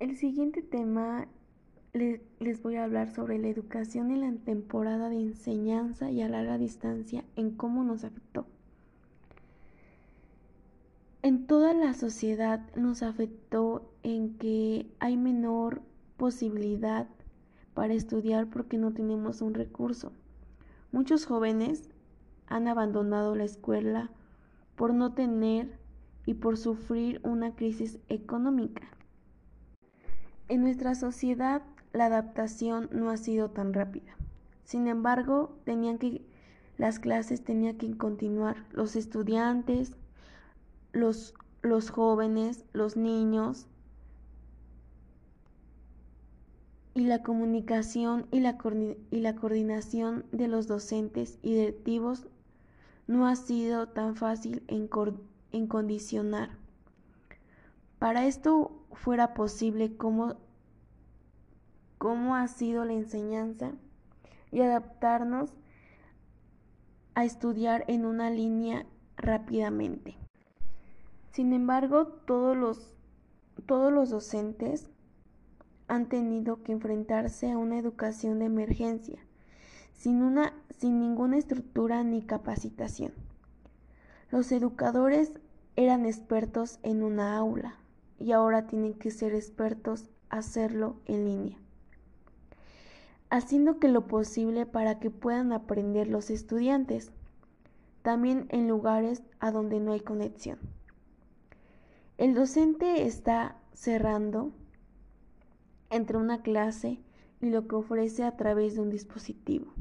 El siguiente tema les voy a hablar sobre la educación en la temporada de enseñanza y a larga distancia en cómo nos afectó. En toda la sociedad nos afectó en que hay menor posibilidad para estudiar porque no tenemos un recurso. Muchos jóvenes han abandonado la escuela por no tener y por sufrir una crisis económica. En nuestra sociedad la adaptación no ha sido tan rápida. Sin embargo, tenían que las clases tenían que continuar. Los estudiantes, los, los jóvenes, los niños y la comunicación y la, coordinación de los docentes y directivos no ha sido tan fácil en, en condicionar. Para esto fuera posible, cómo, cómo ha sido la enseñanza y adaptarnos a estudiar en una línea rápidamente. Sin embargo, todos los, todos los docentes han tenido que enfrentarse a una educación de emergencia, sin, una, sin ninguna estructura ni capacitación. Los educadores eran expertos en una aula y ahora tienen que ser expertos hacerlo en línea, haciendo que lo posible para que puedan aprender los estudiantes, también en lugares a donde no hay conexión. El docente está cerrando entre una clase y lo que ofrece a través de un dispositivo.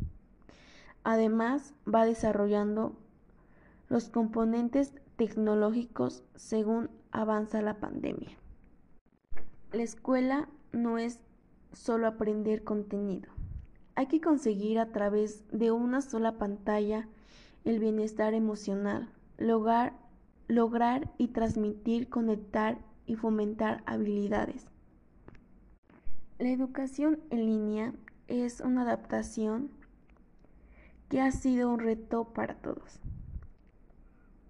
Además, va desarrollando los componentes tecnológicos según avanza la pandemia. La escuela no es solo aprender contenido. Hay que conseguir a través de una sola pantalla el bienestar emocional, lograr, lograr y transmitir, conectar y fomentar habilidades. La educación en línea es una adaptación que ha sido un reto para todos,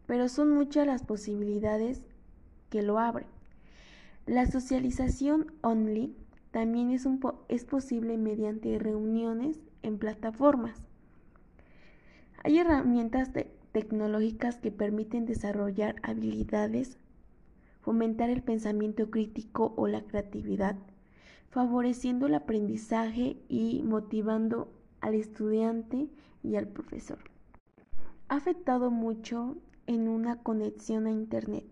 pero son muchas las posibilidades que lo abren. La socialización online también es, es posible mediante reuniones en plataformas. Hay herramientas tecnológicas que permiten desarrollar habilidades, fomentar el pensamiento crítico o la creatividad, favoreciendo el aprendizaje y motivando al estudiante y al profesor. Ha afectado mucho en una conexión a Internet.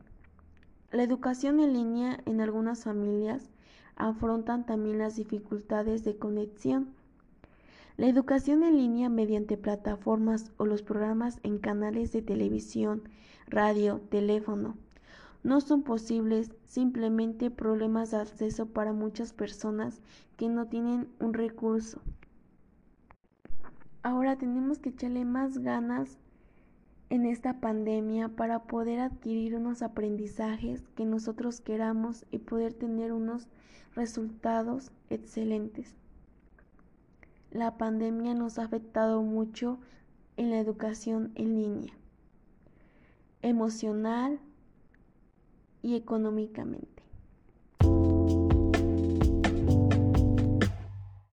La educación en línea en algunas familias afrontan también las dificultades de conexión. La educación en línea mediante plataformas o los programas en canales de televisión, radio, teléfono, no son posibles simplemente problemas de acceso para muchas personas que no tienen un recurso. Ahora tenemos que echarle más ganas en esta pandemia para poder adquirir unos aprendizajes que nosotros queramos y poder tener unos resultados excelentes. La pandemia nos ha afectado mucho en la educación en línea, emocional y económicamente.